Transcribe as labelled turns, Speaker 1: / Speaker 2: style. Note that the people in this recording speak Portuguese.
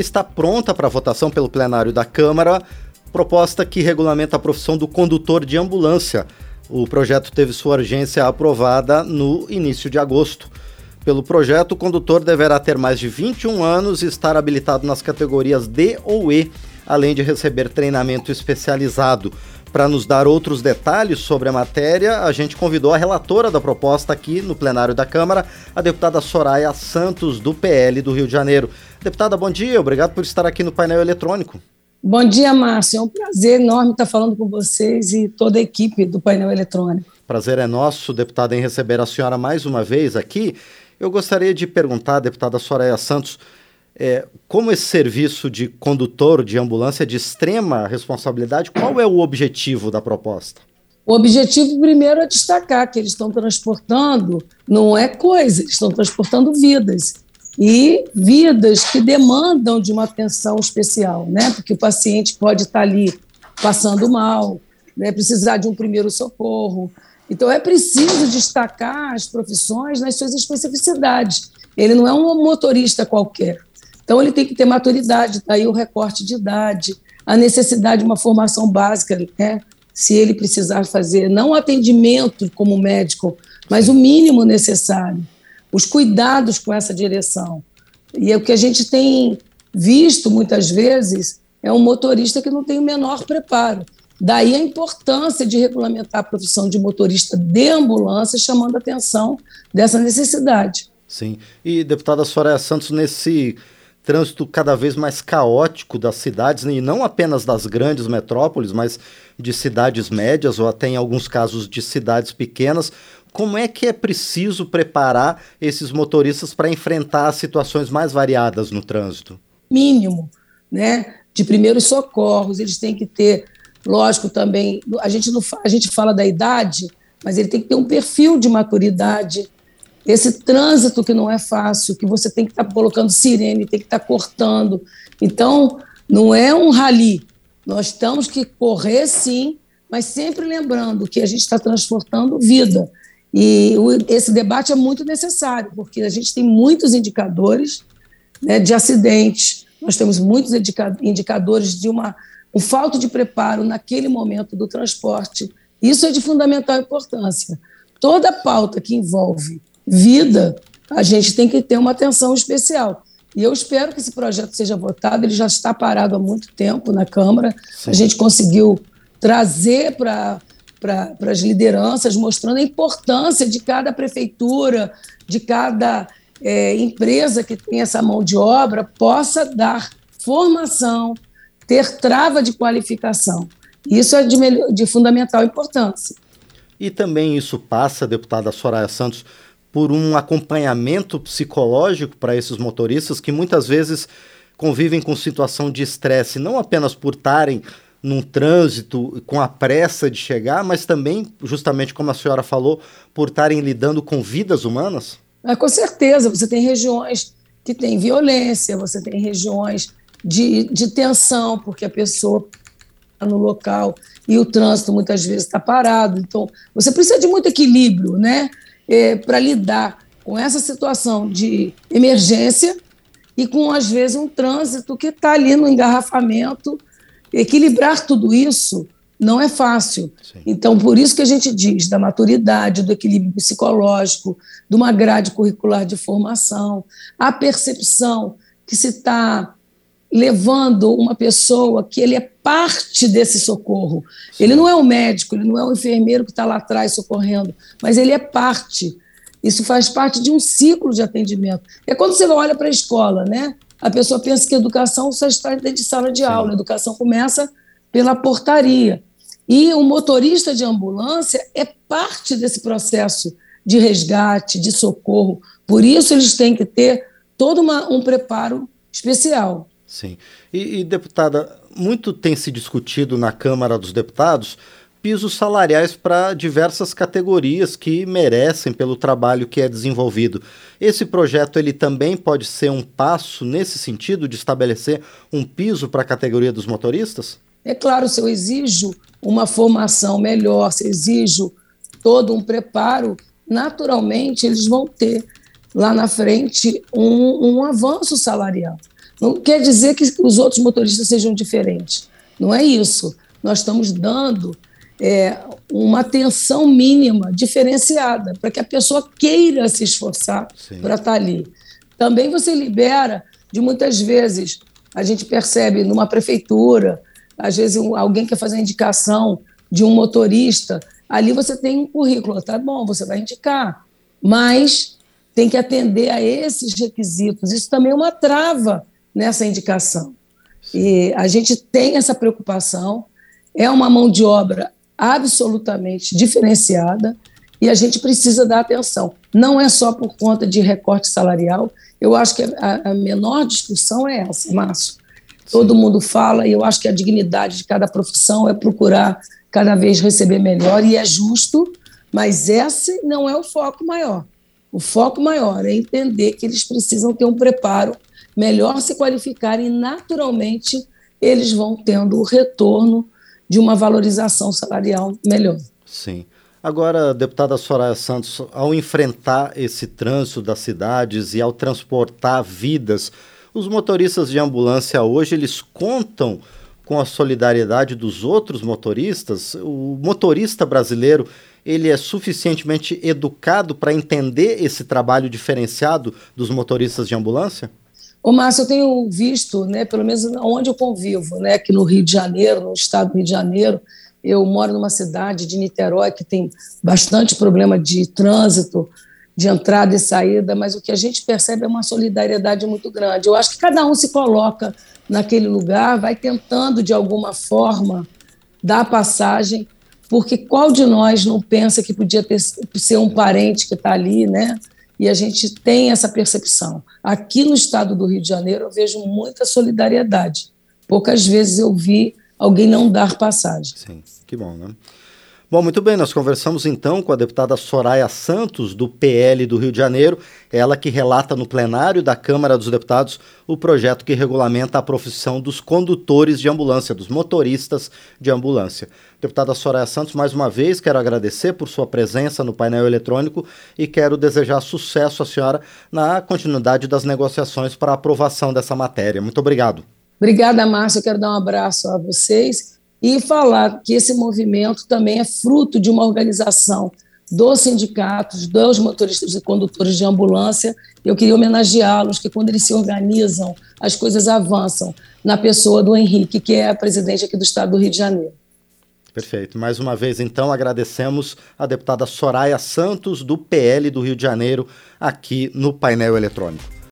Speaker 1: está pronta para votação pelo plenário da Câmara, proposta que regulamenta a profissão do condutor de ambulância. O projeto teve sua urgência aprovada no início de agosto. Pelo projeto, o condutor deverá ter mais de 21 anos e estar habilitado nas categorias D ou E, além de receber treinamento especializado. Para nos dar outros detalhes sobre a matéria, a gente convidou a relatora da proposta aqui no plenário da Câmara, a deputada Soraya Santos, do PL do Rio de Janeiro. Deputada, bom dia, obrigado por estar aqui no painel eletrônico.
Speaker 2: Bom dia, Márcio. É um prazer enorme estar falando com vocês e toda a equipe do painel eletrônico.
Speaker 1: Prazer é nosso, deputada, em receber a senhora mais uma vez aqui. Eu gostaria de perguntar, deputada Soraya Santos, é, como esse serviço de condutor de ambulância é de extrema responsabilidade, qual é o objetivo da proposta?
Speaker 2: O objetivo, primeiro, é destacar que eles estão transportando, não é coisa, eles estão transportando vidas. E vidas que demandam de uma atenção especial, né? Porque o paciente pode estar ali passando mal, né? precisar de um primeiro socorro. Então, é preciso destacar as profissões nas suas especificidades. Ele não é um motorista qualquer. Então, ele tem que ter maturidade, daí o recorte de idade, a necessidade de uma formação básica, né? se ele precisar fazer, não atendimento como médico, mas o mínimo necessário, os cuidados com essa direção. E é o que a gente tem visto muitas vezes é um motorista que não tem o menor preparo. Daí a importância de regulamentar a profissão de motorista de ambulância, chamando a atenção dessa necessidade.
Speaker 1: Sim. E, deputada Soraya Santos, nesse trânsito cada vez mais caótico das cidades, e não apenas das grandes metrópoles, mas de cidades médias ou até em alguns casos de cidades pequenas. Como é que é preciso preparar esses motoristas para enfrentar situações mais variadas no trânsito?
Speaker 2: Mínimo, né? De primeiros socorros, eles têm que ter, lógico, também. A gente, não, a gente fala da idade, mas ele tem que ter um perfil de maturidade, esse trânsito que não é fácil, que você tem que estar tá colocando sirene, tem que estar tá cortando. Então, não é um rali. Nós temos que correr sim, mas sempre lembrando que a gente está transportando vida. E esse debate é muito necessário, porque a gente tem muitos indicadores né, de acidentes, nós temos muitos indica, indicadores de uma, um falta de preparo naquele momento do transporte. Isso é de fundamental importância. Toda pauta que envolve vida, a gente tem que ter uma atenção especial. E eu espero que esse projeto seja votado. Ele já está parado há muito tempo na Câmara. Sim. A gente conseguiu trazer para para as lideranças, mostrando a importância de cada prefeitura, de cada é, empresa que tem essa mão de obra, possa dar formação, ter trava de qualificação. Isso é de, de fundamental importância.
Speaker 1: E também isso passa, deputada Soraya Santos, por um acompanhamento psicológico para esses motoristas que muitas vezes convivem com situação de estresse, não apenas por estarem num trânsito com a pressa de chegar, mas também, justamente como a senhora falou, por estarem lidando com vidas humanas?
Speaker 2: É, com certeza, você tem regiões que tem violência, você tem regiões de, de tensão, porque a pessoa está no local e o trânsito muitas vezes está parado. Então, você precisa de muito equilíbrio, né? É, para lidar com essa situação de emergência e com, às vezes, um trânsito que está ali no engarrafamento. Equilibrar tudo isso não é fácil. Sim. Então, por isso que a gente diz da maturidade, do equilíbrio psicológico, de uma grade curricular de formação, a percepção que se está levando uma pessoa que ele é parte desse socorro. Ele não é o médico, ele não é o enfermeiro que está lá atrás socorrendo, mas ele é parte. Isso faz parte de um ciclo de atendimento. É quando você olha para a escola, né? A pessoa pensa que educação só está dentro de sala de Sim. aula. A educação começa pela portaria. E o motorista de ambulância é parte desse processo de resgate, de socorro. Por isso, eles têm que ter todo uma, um preparo especial.
Speaker 1: Sim. E, e, deputada, muito tem se discutido na Câmara dos Deputados pisos salariais para diversas categorias que merecem pelo trabalho que é desenvolvido. Esse projeto ele também pode ser um passo nesse sentido de estabelecer um piso para a categoria dos motoristas?
Speaker 2: É claro, se eu exijo uma formação melhor, se exijo todo um preparo, naturalmente eles vão ter lá na frente um, um avanço salarial. Não quer dizer que os outros motoristas sejam diferentes. Não é isso. Nós estamos dando é, uma atenção mínima, diferenciada, para que a pessoa queira se esforçar para estar tá ali. Também você libera de muitas vezes, a gente percebe numa prefeitura, às vezes alguém quer fazer a indicação de um motorista, ali você tem um currículo, tá bom, você vai indicar, mas tem que atender a esses requisitos. Isso também é uma trava nessa indicação. E a gente tem essa preocupação, é uma mão de obra absolutamente diferenciada e a gente precisa dar atenção. Não é só por conta de recorte salarial, eu acho que a, a menor discussão é essa, Márcio. Todo mundo fala e eu acho que a dignidade de cada profissão é procurar cada vez receber melhor e é justo, mas esse não é o foco maior. O foco maior é entender que eles precisam ter um preparo melhor se qualificarem naturalmente eles vão tendo o retorno de uma valorização salarial melhor.
Speaker 1: Sim. Agora, deputada Soraya Santos, ao enfrentar esse trânsito das cidades e ao transportar vidas, os motoristas de ambulância hoje eles contam com a solidariedade dos outros motoristas? O motorista brasileiro ele é suficientemente educado para entender esse trabalho diferenciado dos motoristas de ambulância?
Speaker 2: Ô, Márcio, eu tenho visto, né, pelo menos onde eu convivo, né, aqui no Rio de Janeiro, no estado do Rio de Janeiro, eu moro numa cidade de Niterói que tem bastante problema de trânsito, de entrada e saída, mas o que a gente percebe é uma solidariedade muito grande. Eu acho que cada um se coloca naquele lugar, vai tentando de alguma forma dar passagem, porque qual de nós não pensa que podia ter, ser um parente que está ali, né? E a gente tem essa percepção. Aqui no estado do Rio de Janeiro, eu vejo muita solidariedade. Poucas vezes eu vi alguém não dar passagem.
Speaker 1: Sim, que bom, né? Bom, muito bem, nós conversamos então com a deputada Soraya Santos, do PL do Rio de Janeiro, ela que relata no plenário da Câmara dos Deputados o projeto que regulamenta a profissão dos condutores de ambulância, dos motoristas de ambulância. Deputada Soraya Santos, mais uma vez quero agradecer por sua presença no painel eletrônico e quero desejar sucesso à senhora na continuidade das negociações para a aprovação dessa matéria. Muito obrigado.
Speaker 2: Obrigada, Márcia. Eu quero dar um abraço a vocês e falar que esse movimento também é fruto de uma organização dos sindicatos, dos motoristas e condutores de ambulância. Eu queria homenageá-los, que quando eles se organizam, as coisas avançam, na pessoa do Henrique, que é a presidente aqui do Estado do Rio de Janeiro.
Speaker 1: Perfeito. Mais uma vez, então, agradecemos a deputada Soraya Santos, do PL do Rio de Janeiro, aqui no painel eletrônico.